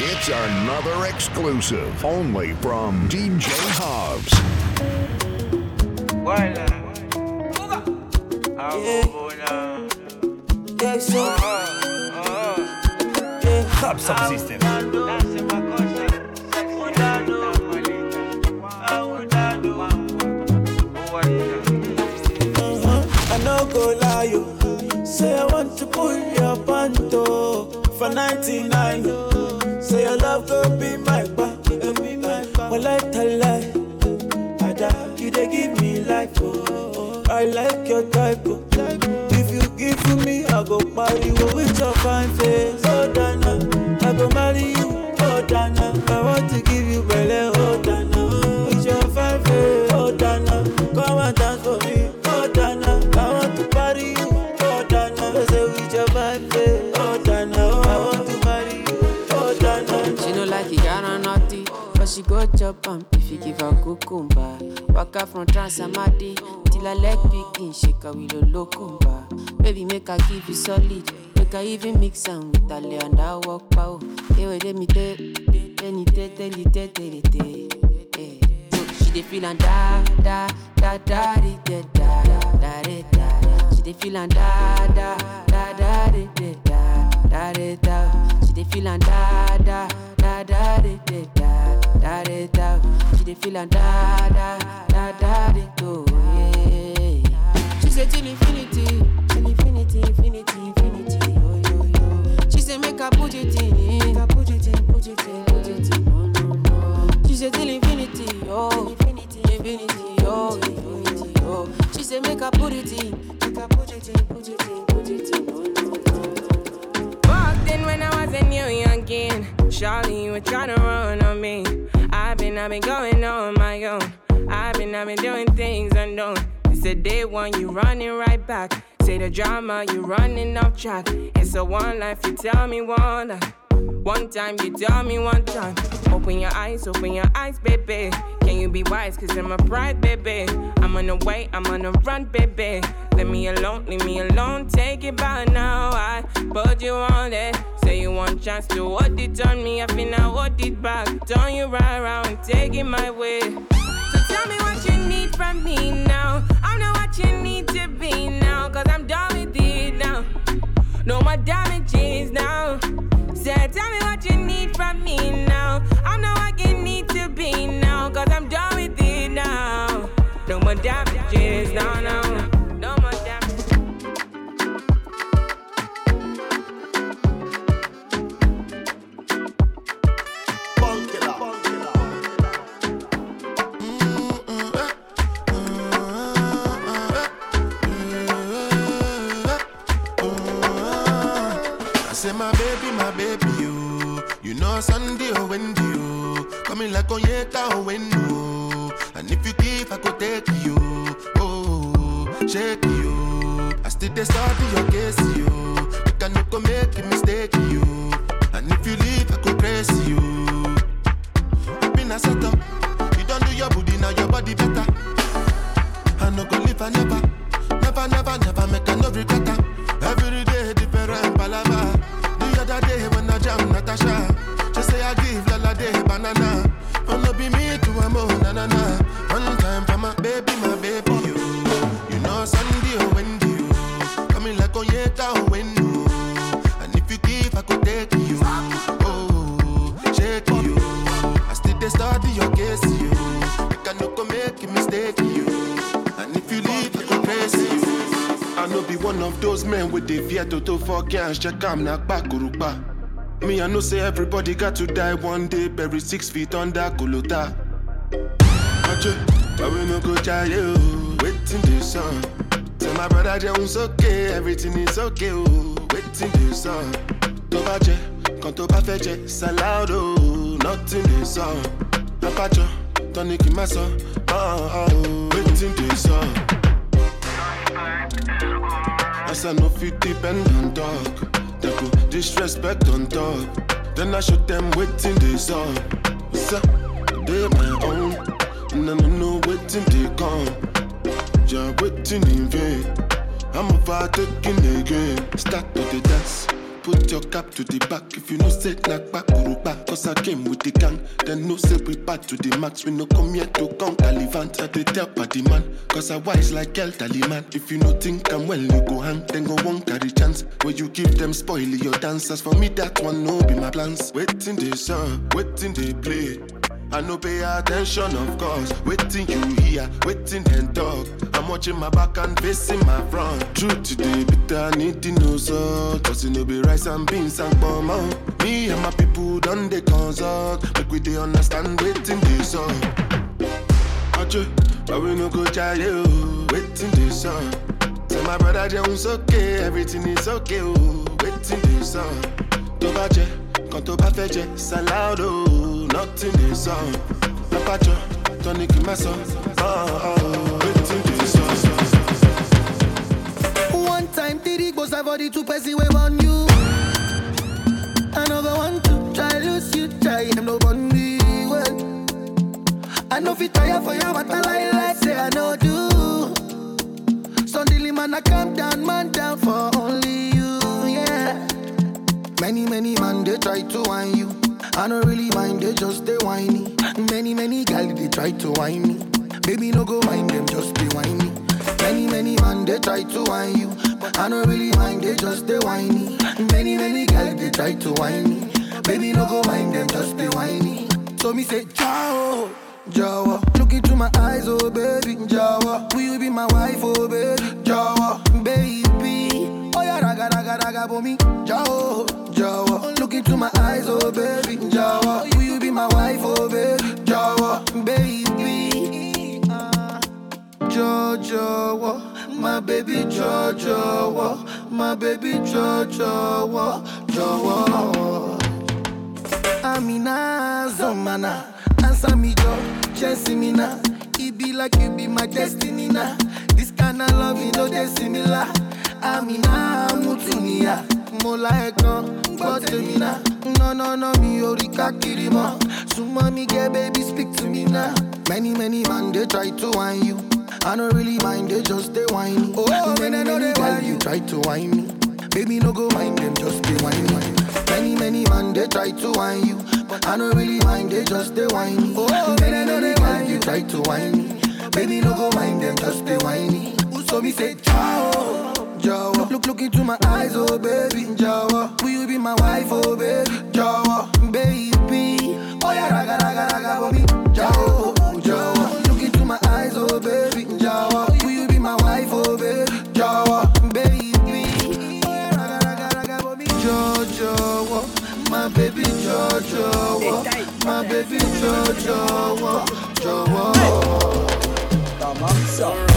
It's another exclusive only from DJ Javs. Yeah, so, yeah. Top subsystem. Mm-hmm. I no go lie you. Say I want to pull your panto for 99. Say your love go be my back. Well, I tell lie. Ada, you dey give me life. Oh. I like your type. Oh. If you give to me, I go marry you with your fine face. Oh, Dana, I go marry you. Oh, Dana, I want to give you belly. Oh, Dana, go chop am if you give her cucumber. Waka from Transamadi till her leg begin shake her with a locumba. Baby, make her give you solid. Make her even mix am with her lay and her walk pow. Let let me tell, tell, tell, tell, tell, tell. So she dey feel and da da da da di, da da da da da. She dey feel and da da da da di, da da da da. She dey feel and da da da da di, da da da. She dey feel and da da da da do yeah. She say till infinity, till infinity, infinity, infinity, yo yo yo. She say make her put it in, make her put it in, put it in, put it in, no no no. She say till infinity, oh, infinity, infinity, oh, infinity, oh. She say make her put it in, make her put it in, put it in, put it in, oh, no no. When I was a new youngin. Charlie, you were trying to run on me. I've been, I've been going on my own. I've been, I've been doing things unknown. It's a day one, you running right back. Say the drama, you running off track. It's a one life, you tell me one life. One time, you tell me one time. Open your eyes, open your eyes, baby. You be wise? Cause I'm a pride, baby. I'm on the way, I'm on the run, baby. Leave me alone, leave me alone. Take it by now. I put you on it. Say you want chance to hold it on me. I feel now hold it back. Turn you right around, take it my way. So tell me what you need from me now. I know what you need to be now. Cause I'm done with it now. No more damages now. Say, tell me what you need from me now. I know what you need now. Cause I'm done with it now. No more damages, no, no. No more. I say my baby, my baby, you. You know Sunday or Wendy, you. Coming like Onyeka or Wendo. And if you give, I could take you. Oh, shake you. I still dey study your case, you. You can no go make a mistake, you. And if you leave, I could praise you. I Been a setup. You don't do your booty, now your body better. I no go live, I never. Never, never, never make a no regret. Every day different palava. The other day when I jam Natasha, she say I give Lala day banana. Na na na. One time for my baby, my baby you. You know Sunday oh, or Wendy you. Coming like Onyeka or Wendo. And if you give, I could take you. Oh, shake you. I still dey study your case you. You can no go make a mistake you. And if you leave, I could praise you. I no be one of those men with the fear to for cash. Check am na kurupa. Me, I know say everybody got to die one day, buried six feet under Kolota. Ache, but we no go try you. Waiting the sun. Tell my brother Jones okay, everything is okay. Oh, waiting the sun. Tó bá jẹ, kan tó bá fẹ́ jẹ, salado, oh. nothing the sun. Apájọ, tọ́ni kì má sọ, oh, oh, waiting the sun. As I no fit depend on dog. They go disrespect on top. Then I show them waiting this. What's up? They my own. And I know waiting they come. Yeah, waiting in vain. I'm a fire taking again. Start to the dance. put your cap to the back. If you know say knock back, back. Cause I came with the gang. Then no say we back to the max. We no come here to come Talivant. I they tell party man. Cause I wise like El man. If you no think I'm well, you go hang. Then go one carry chance. Where you give them spoil your dancers. For me, that one no be my plans. Waiting they song, waiting they play. I no pay attention, of course. Waiting you hear, waiting and talk. I'm watching my back and facing my front. Truth today, I need to know so. Cause you know be rice and beans and out. Me and my people done the consult. Make we they understand waiting this up. Ache, but we no go try you. Waiting this up. Tell my brother Jones okay, everything is okay. Oh, waiting this up. Tó bá jẹ, tó bá fẹ́ jẹ, salado oh. Nothing is on. Apache, tonic in my son. Oh, oh, One time, Diddy goes for the two person we on you. Another one to try lose you, try him no bunny. Well, I know fit tire for you, but I lie like say I know do. Suddenly, man, I calm down, man down for only you, yeah. Many, many man, they try to wind you. I don't really mind, they just they whiny. Many, many guys they try to whine me. Baby, no go mind them, just be whiny. Many, many man, they try to whine you. But I don't really mind, they just they whiny. Many, many guys they try to whine me. Baby, no go mind them, just be whiny. So me say, ciao. Jawa, look into my eyes, oh baby, Jawa. Will you be my wife, oh baby, Jawa, baby? Oh yeah, raga, raga, raga, for me, Jawa, Jawa. Look into my eyes, oh baby, Jawa. Will you be my wife, oh baby, Jawa, baby? Uh, Jawa, my baby, Jawa, my baby, Jawa, Jawa. Amina, Zomana, answer me, Joe, Chelsea me now. It be like you be my destiny now. This kind of love, you know, they similar. Amina, Mutunia, Mola Ekon, gbọ́ tèmi náà. No, no, no, mi ò rí káàkiri mọ́. Súnmọ́ mi get baby, speak to me now. Many, many man, they try to whine you. I don't really mind, they just they whine Oh, many, many guys, you try to whine me. Baby, no go mind them, just they whine me. Many, many man, they try to whine you. But I don't really mind, they just they whine. Oh, many, many guys, you try to whine me. Baby, no go mind them, just they whine me. So me say, ciao. Jawa. Look, look into my eyes, oh baby, Jawa. Will you be my wife, oh baby, Jawa, baby? Oh yeah, raga, raga, raga, me, Jawa, Jawa. Look into my eyes, oh baby, Jawa. Will you be my wife, oh baby, Jawa, baby? Oh yeah, raga, raga, raga. My baby, Jawa, my baby, Jawa, Jawa. On,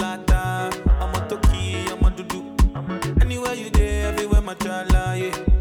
láta ọmọ tó kí ọmọ dúdú anywhere you dey everywhere my yeah.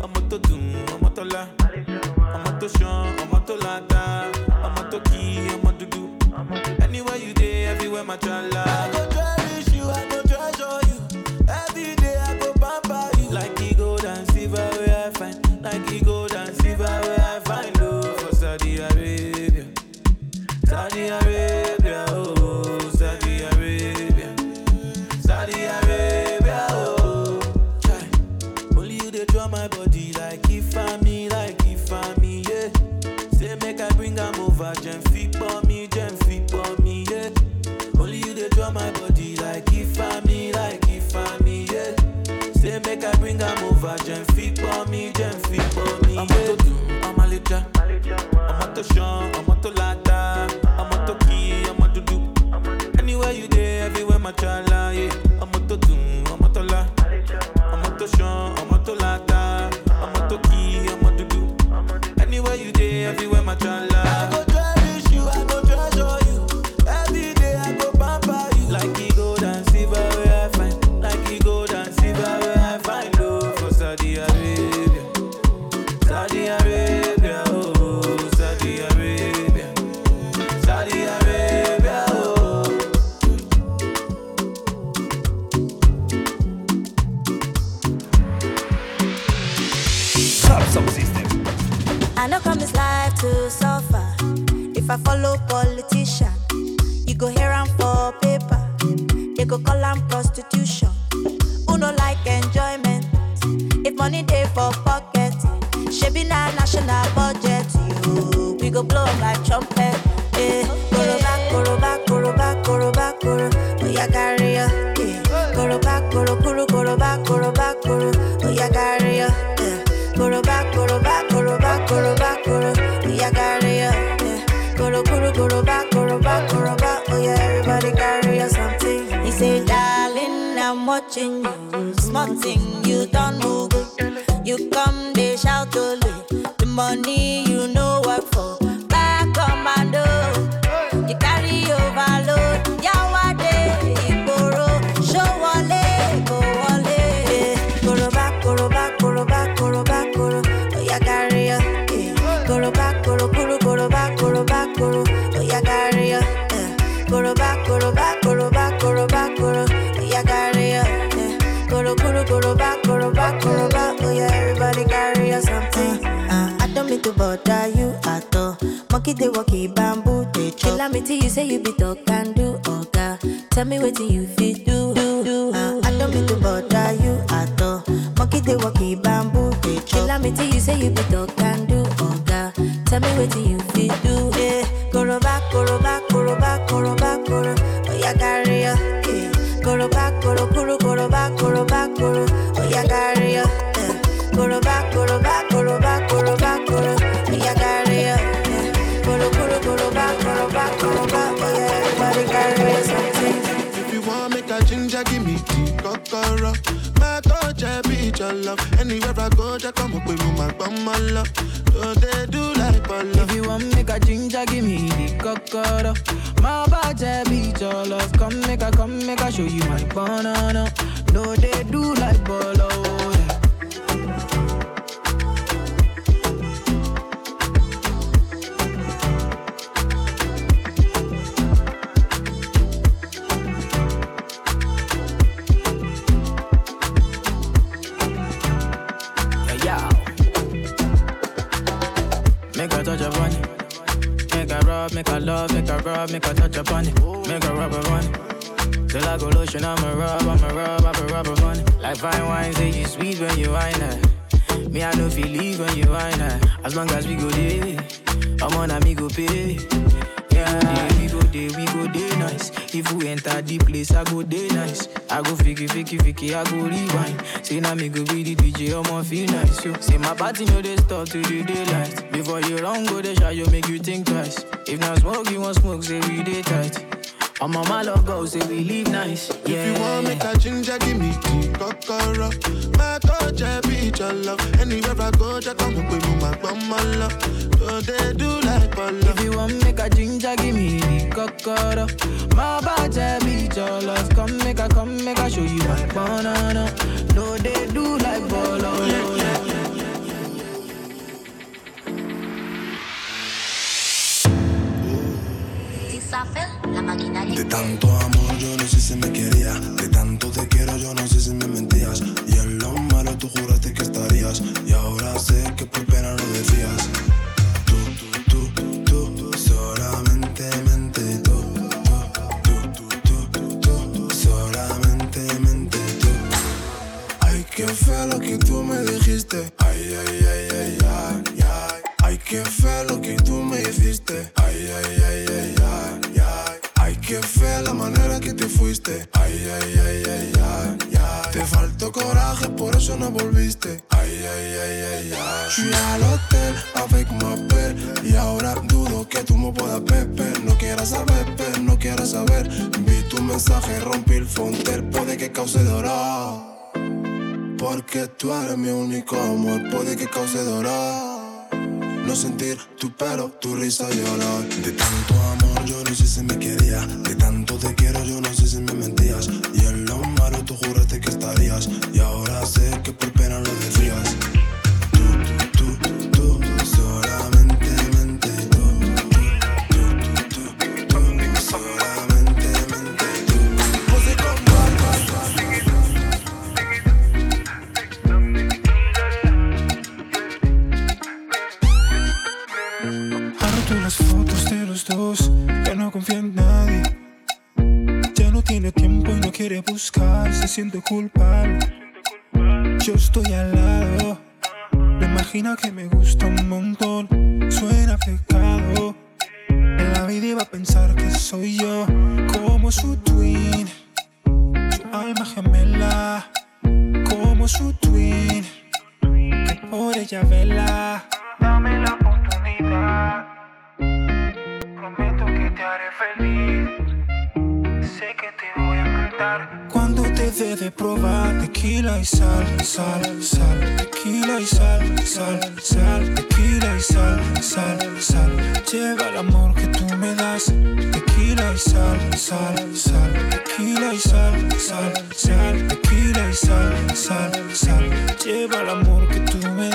Bother you at all. Monkey they walkie bamboo they chop. Kill me till you say you be talk and do oga. Tell me what you fit do. do, do. Uh, I don't mean to bother you at all. Monkey they walkie bamboo they chop. Kill me till you say you be talk and do oga. Tell me what you fit do. Yeah, koroba koroba koroba my love. So they do like Polo. If you want make a ginger, give me the cocoa. My body beat your love. Come make a, come make a show you my banana. No, they do like bolo. Love, make a rub, make a touch upon it. Make a rub upon it. Till I go lotion, I'ma rub, I'ma rub, I'ma rub. Like fine wine, say you sweet when you wine it. Me, I know feel leave when you wine it. As long as we go there, I'm on a me go pay. Yeah, we go there, we go there nice. If we enter the place, I go there nice. I go fiki, fiki, fiki, I go rewind. Say now me go be the DJ, I'ma feel nice. Yo. Say my party know they start to the daylight. Before you run, go they shot you make you think twice. If not smoke, you want smoke, say we day tight. On my mama go, say we live nice. Yeah. If you want make a ginger, give me tea, kokoro. My I be your love. Anywhere I go, just come with me, my my love. So they do like love. If you want make a ginger, give me the kokoro. My Tanto amor yo no sé si me quería. De tanto te quiero yo no sé si me mentías. Fui al hotel avec ma belle. Y ahora dudo que tú me puedas beber. No quieras saber, pero no quieras saber. Vi tu mensaje, rompí el frontel. Puede que cause dolor. Porque tú eres mi único amor. Puede que cause dolor no sentir tu pelo, tu risa y llorar. De tanto amor yo no sé si me quería. De tanto tequila y sal, sal, sal, tequila y sal, sal, sal. Lleva el amor que me.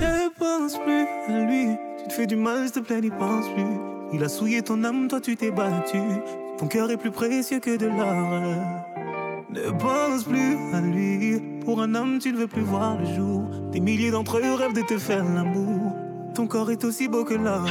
Ne pense plus à lui, tu te fais du mal, s'il te plaît, n'y pense plus. Il a souillé ton âme, toi tu t'es battu. Ton cœur est plus précieux que de l'or. Ne pense plus à lui. Pour un homme, tu ne veux plus voir le jour. Des milliers d'entre eux rêvent de te faire l'amour. Ton corps est aussi beau que l'or,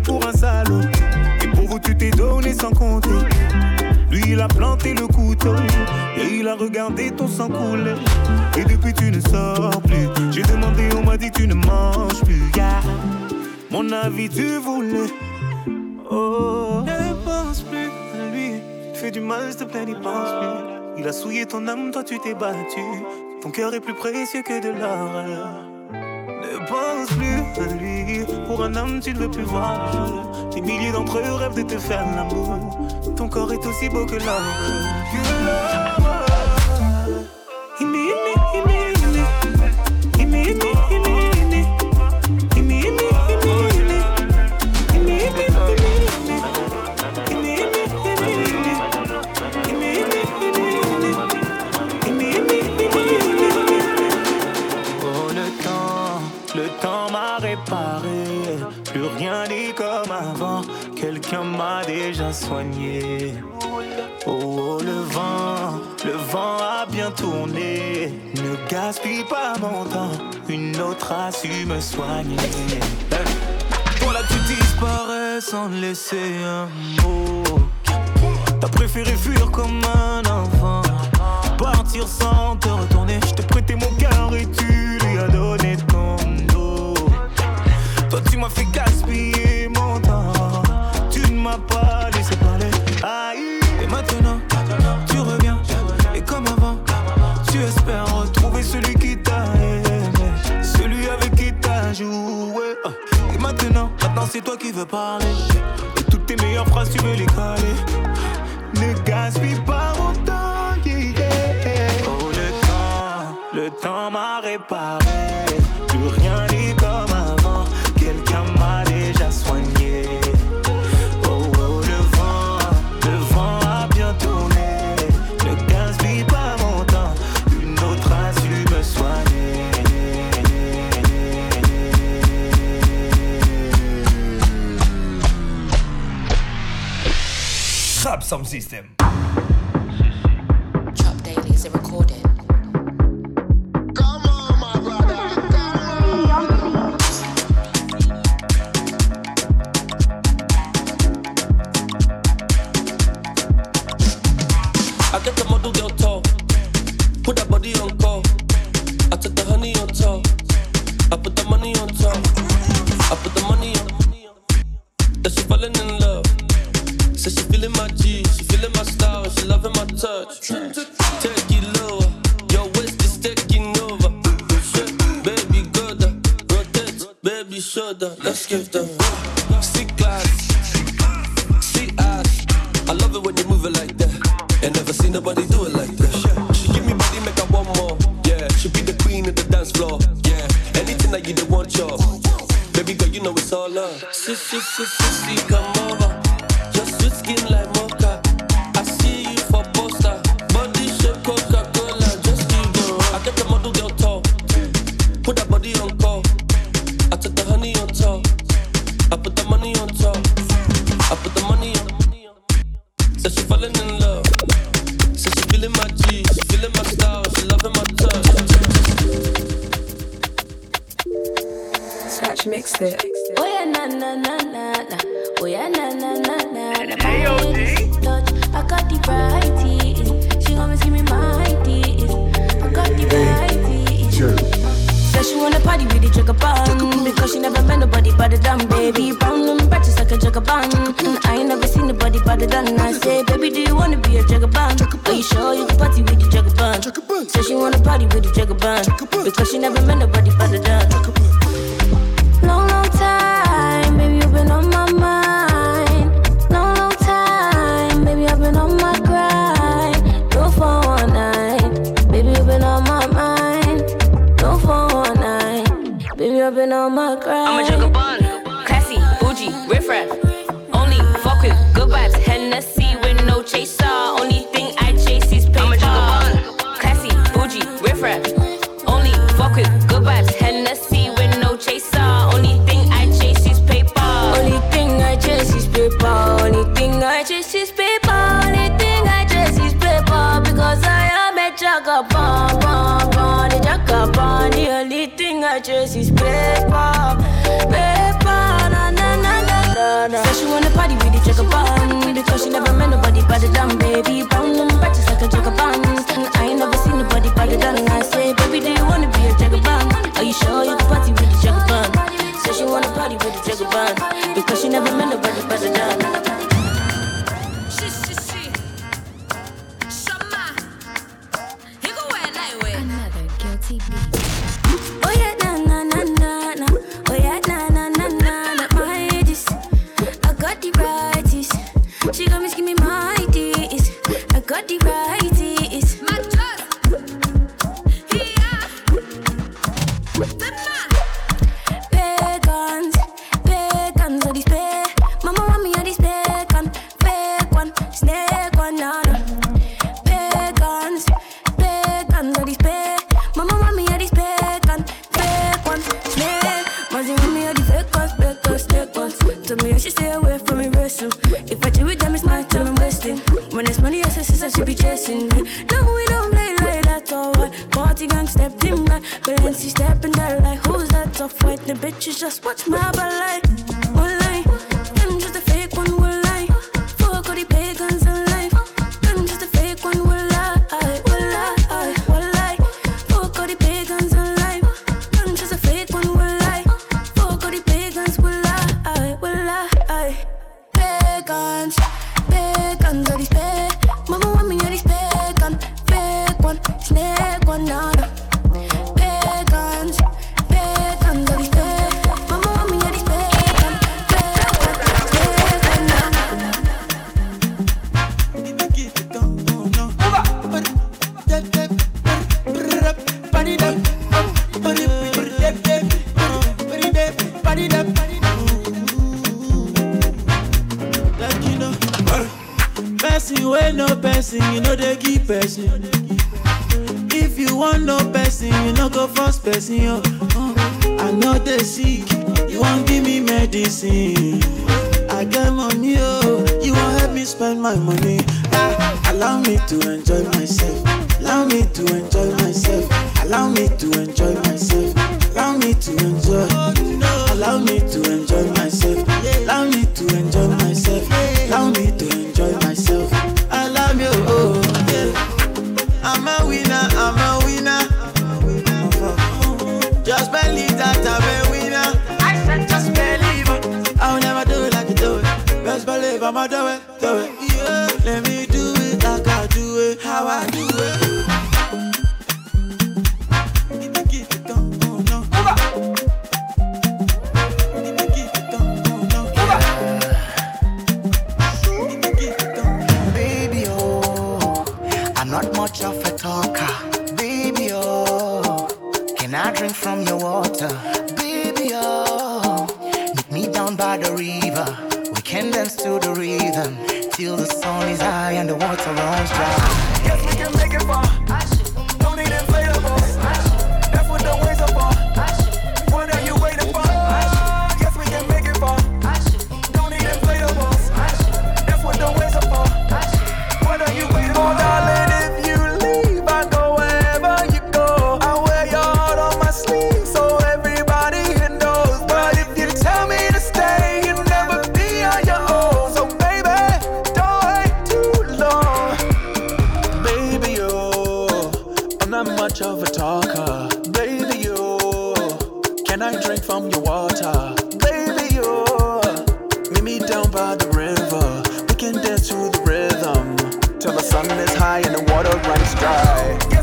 pour un salaud. Et pour vous, tu t'es donné sans compter. Lui, il a planté le couteau. Et il a regardé ton sang couler. Et depuis, tu ne sors plus. J'ai demandé, on m'a dit, tu ne manges plus. Yeah. Mon avis, tu voulais. Oh. Ne pense plus à lui. Tu fais du mal, s'il te plaît, n'y pense plus. Il a souillé ton âme, toi, tu t'es battu. Ton cœur est plus précieux que de l'or. Ne pense plus pour un homme, tu ne veux plus voir le. Des milliers d'entre eux rêvent de te faire l'amour. Ton corps est aussi beau. Que l'or. Oh, oh, le vent, le vent a bien tourné. Ne gaspille pas mon temps, une autre a su me soigner. Voilà, tu disparais sans laisser un mot. T'as préféré fuir comme un enfant, partir sans te system. Chop Daily is a recording. Come on. I get the model girl put that body on a bun. Because she never met nobody but a dumb baby. Brown them just like a jagabun. I ain't never seen nobody but a done. I say, baby, do you wanna be a jagabun? Are you sure you can party with the jagabun? Says she wanna party with the jagabun. Because she never met nobody but a done. je suis prépare, na na na na na. She wanna party with the checker bun because she never met nobody but the damn Madawe. not much of a talker, baby. You can I drink from your water, baby? You meet me down by the river. We can dance to the rhythm till the sun is high and the water runs dry.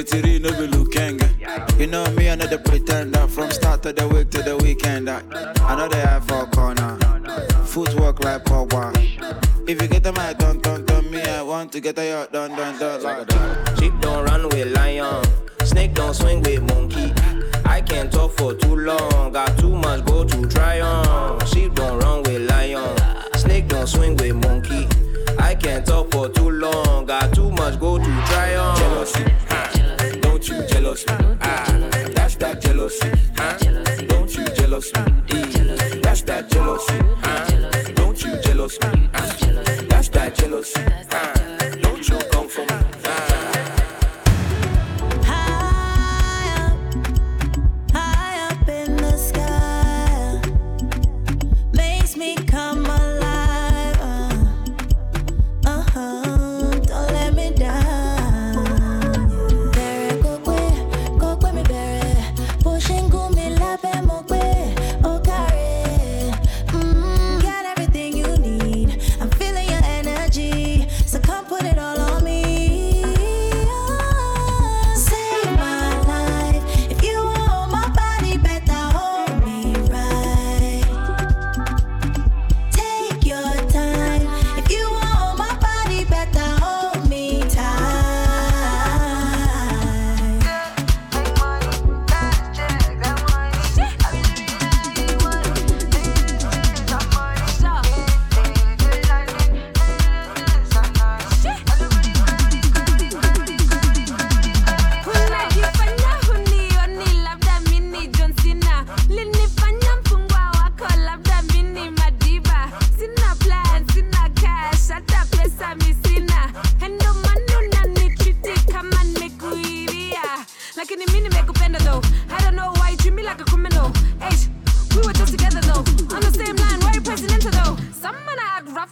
Ketiri no be Lukenge. You know me, another pretender. From start of the week to the weekend, another eye for corner. Footwork like Pogba. If you get a don't don't me I want to get a your dun dun dun like. Sheep don't run with lion, snake don't swing with monkey. I can't talk for too long, got too much.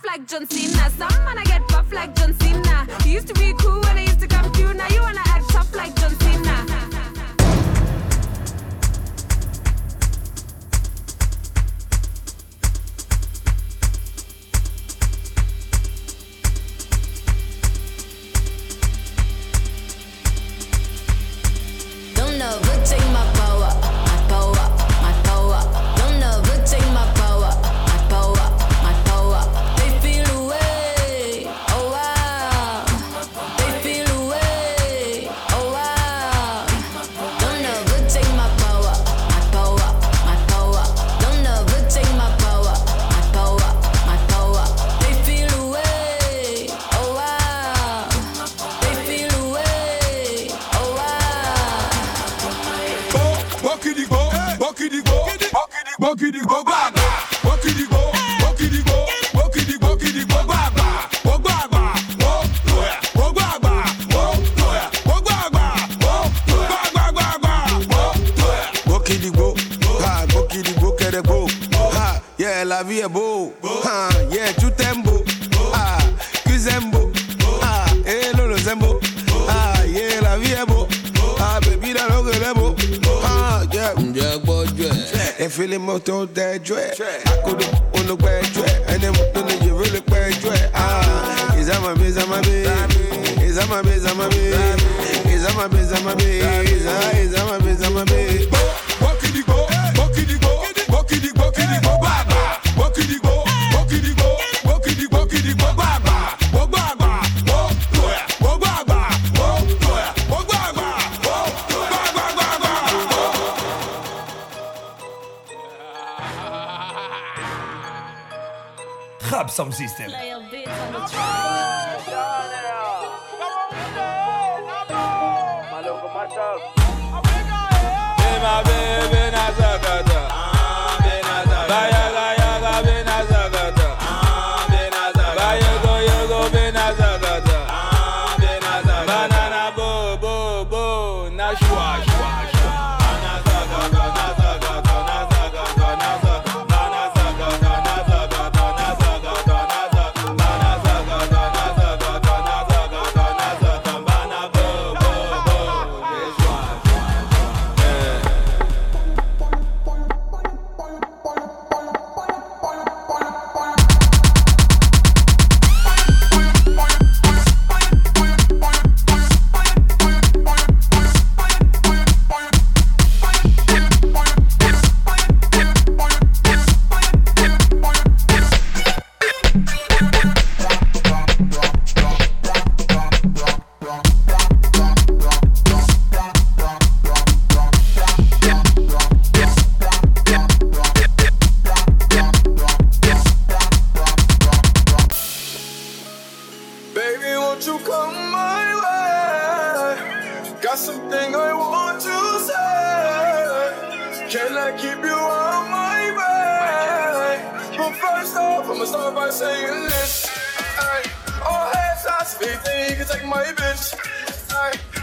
like John Cena. tu es beau. Ah, yeah, tu t'aimes beau. Ah, Kuzembo. Ah, et le Zembo. Ah, yeah, la vie est beau. Ah, baby, la langue est beau. Ah, yeah, yeah, boy, yeah. Et fais les motos des jouets. À côté, on le père jouet. Et les motos, je veux le père jouet. Ah, ils aiment bien, ils aiment bien. Ils aiment bien, ils aiment bien. Ils aiment bien, ils aiment bien. Ils aiment bien, ils aiment bien.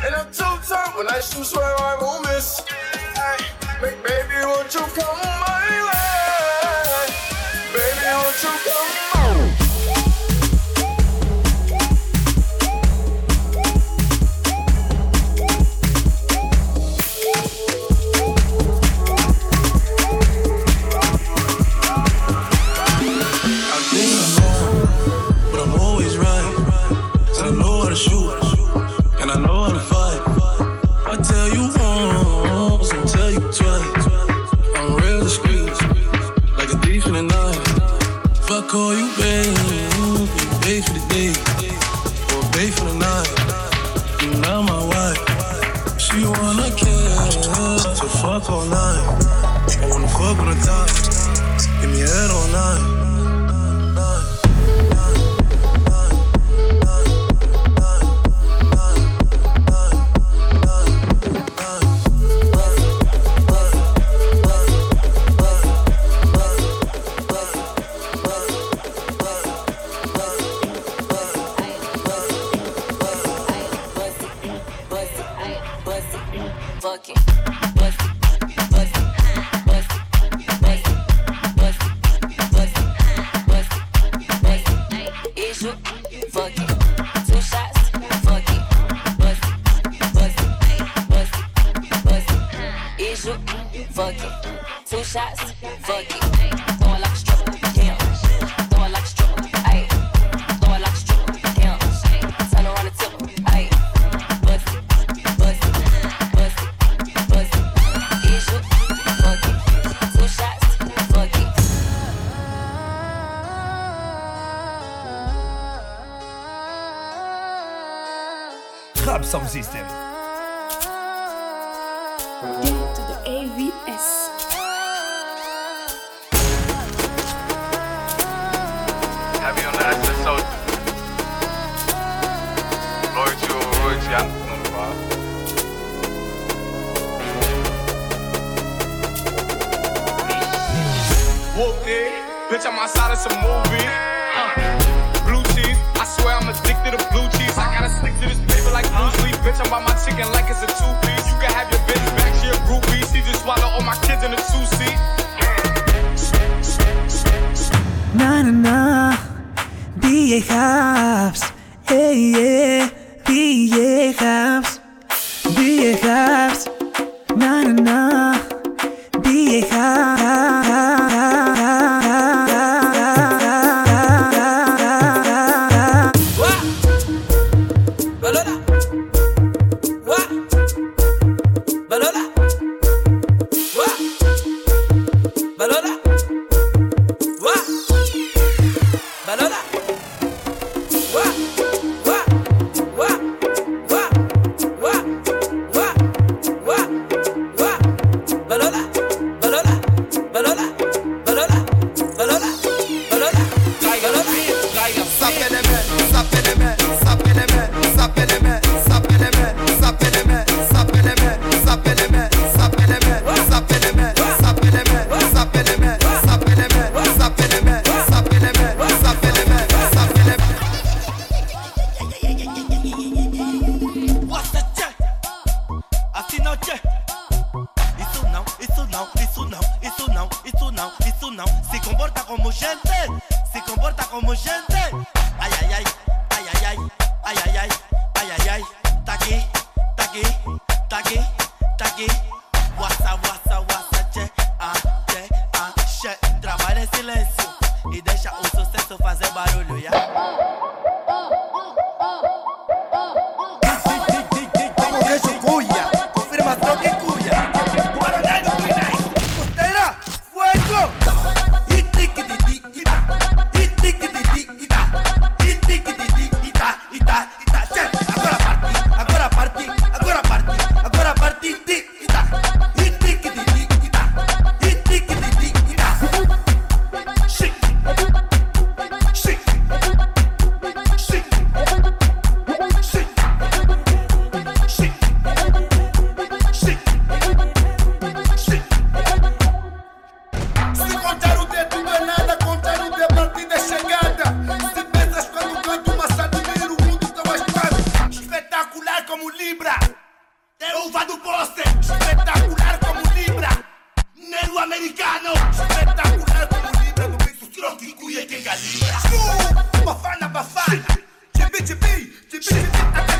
And I'm too tired when I shoot, swear I won't miss. Hey, baby, won't you come my way? Baby, won't you come? Funk. bitch. I'm on my chicken like it's a two como gente, se comporta como gente. vibra. Deuva do poste, espetacular como Libra. Nero americano, espetacular como Libra. No peito croque, cuia quem calibra. Uh, bafana, bafana. tipi, tipi, tipi, tipi.